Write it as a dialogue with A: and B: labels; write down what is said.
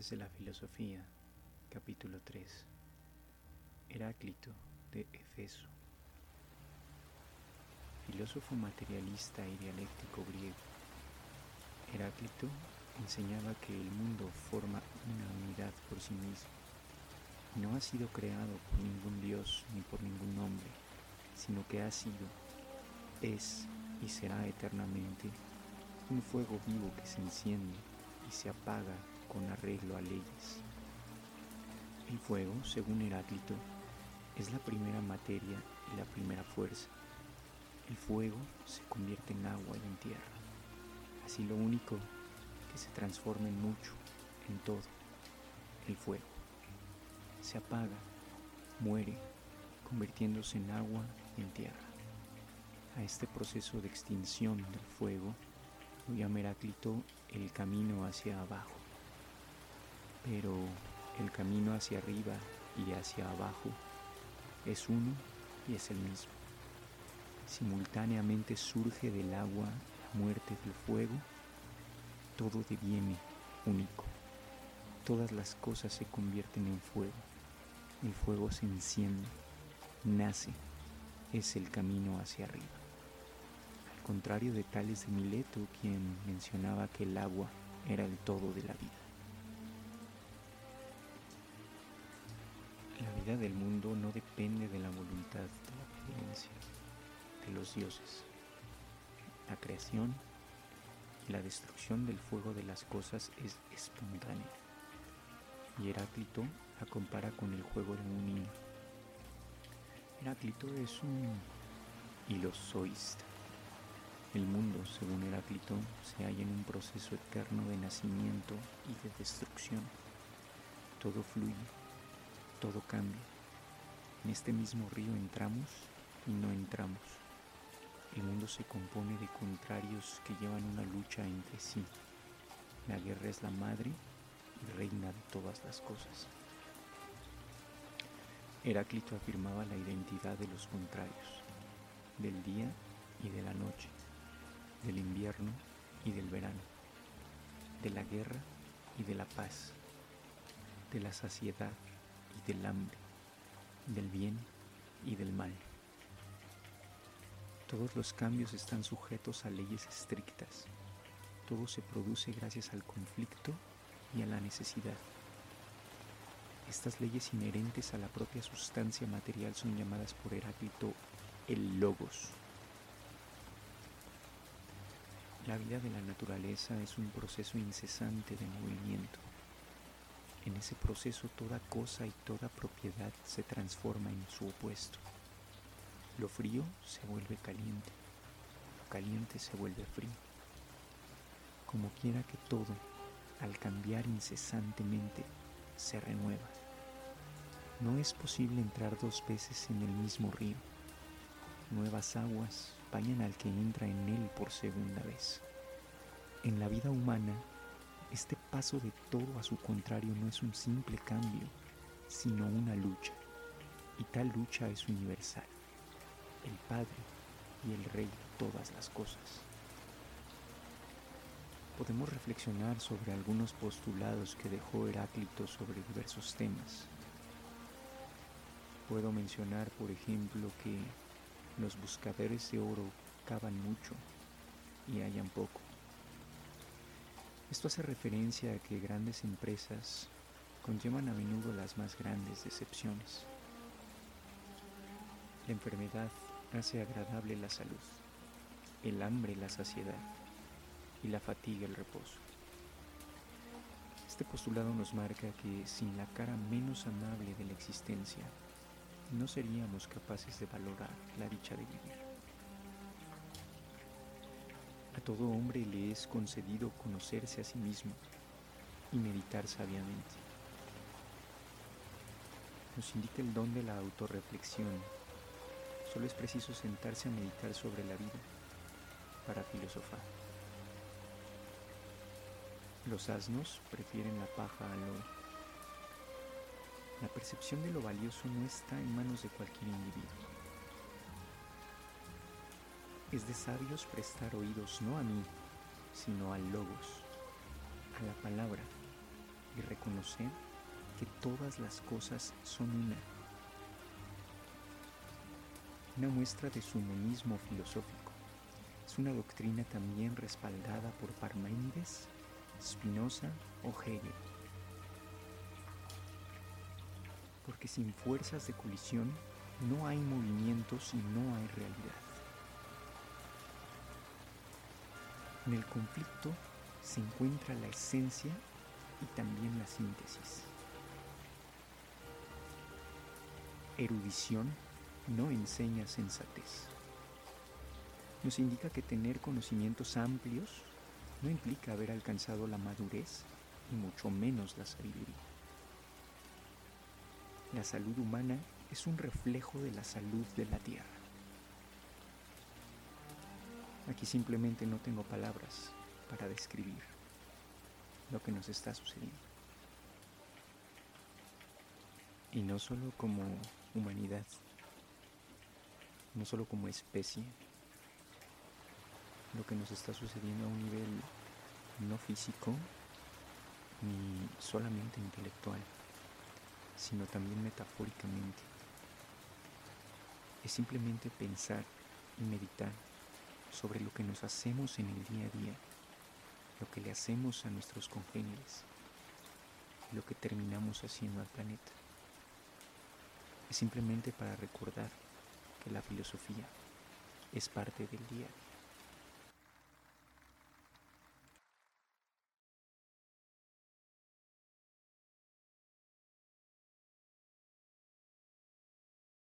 A: Desde la Filosofía, capítulo 3. Heráclito de Efeso. Filósofo materialista y dialéctico griego. Heráclito enseñaba que el mundo forma una unidad por sí mismo no ha sido creado por ningún dios ni por ningún hombre, sino que ha sido, es y será eternamente un fuego vivo que se enciende y se apaga con arreglo a leyes. El fuego, según Heráclito, es la primera materia y la primera fuerza. El fuego se convierte en agua y en tierra. Así lo único que se transforma en mucho, en todo, el fuego. Se apaga, muere, convirtiéndose en agua y en tierra. A este proceso de extinción del fuego lo llama Heráclito el camino hacia abajo. Pero el camino hacia arriba y hacia abajo es uno y es el mismo. Simultáneamente surge del agua la muerte del fuego, todo deviene único. Todas las cosas se convierten en fuego. El fuego se enciende, nace, es el camino hacia arriba. Al contrario de Tales de Mileto, quien mencionaba que el agua era el todo de la vida. Vida del mundo no depende de la voluntad de la providencia, de los dioses. La creación y la destrucción del fuego de las cosas es espontánea. Y Heráclito la compara con el juego de un niño. Heráclito es un ilosoísta. El mundo, según Heráclito, se halla en un proceso eterno de nacimiento y de destrucción. Todo fluye, todo cambia. En este mismo río entramos y no entramos. El mundo se compone de contrarios que llevan una lucha entre sí. La guerra es la madre y reina de todas las cosas. Heráclito afirmaba la identidad de los contrarios, del día y de la noche, del invierno y del verano, de la guerra y de la paz, de la saciedad y del hambre, del bien y del mal. Todos los cambios están sujetos a leyes estrictas. Todo se produce gracias al conflicto y a la necesidad. Estas leyes inherentes a la propia sustancia material son llamadas por Heráclito el logos. La vida de la naturaleza es un proceso incesante de movimiento. En ese proceso toda cosa y toda propiedad se transforma en su opuesto. Lo frío se vuelve caliente, lo caliente se vuelve frío. Como quiera que todo, al cambiar incesantemente, se renueva. No es posible entrar dos veces en el mismo río. Nuevas aguas bañan al que entra en él por segunda vez. En la vida humana, este paso de todo a su contrario no es un simple cambio, sino una lucha. Y tal lucha es universal. El Padre y el Rey de todas las cosas. Podemos reflexionar sobre algunos postulados que dejó Heráclito sobre diversos temas. Puedo mencionar, por ejemplo, que los buscadores de oro cavan mucho y hallan poco. Esto hace referencia a que grandes empresas conllevan a menudo las más grandes decepciones. La enfermedad hace agradable la salud, el hambre la saciedad y la fatiga el reposo. Este postulado nos marca que sin la cara menos amable de la existencia, no seríamos capaces de valorar la dicha de vivir. A todo hombre le es concedido conocerse a sí mismo y meditar sabiamente. Nos indica el don de la autorreflexión. Solo es preciso sentarse a meditar sobre la vida para filosofar. Los asnos prefieren la paja al oro. La percepción de lo valioso no está en manos de cualquier individuo. Es de sabios prestar oídos no a mí, sino al logos, a la palabra, y reconocer que todas las cosas son una. Una muestra de su monismo filosófico. Es una doctrina también respaldada por Parménides, Spinoza o Hegel. Porque sin fuerzas de colisión no hay movimientos y no hay realidad. En el conflicto se encuentra la esencia y también la síntesis. Erudición no enseña sensatez. Nos indica que tener conocimientos amplios no implica haber alcanzado la madurez y mucho menos la sabiduría. La salud humana es un reflejo de la salud de la tierra. Aquí simplemente no tengo palabras para describir lo que nos está sucediendo. Y no solo como humanidad, no solo como especie, lo que nos está sucediendo a un nivel no físico ni solamente intelectual, sino también metafóricamente. Es simplemente pensar y meditar sobre lo que nos hacemos en el día a día, lo que le hacemos a nuestros congéneres, lo que terminamos haciendo al planeta. Es simplemente para recordar que la filosofía es parte del día a día.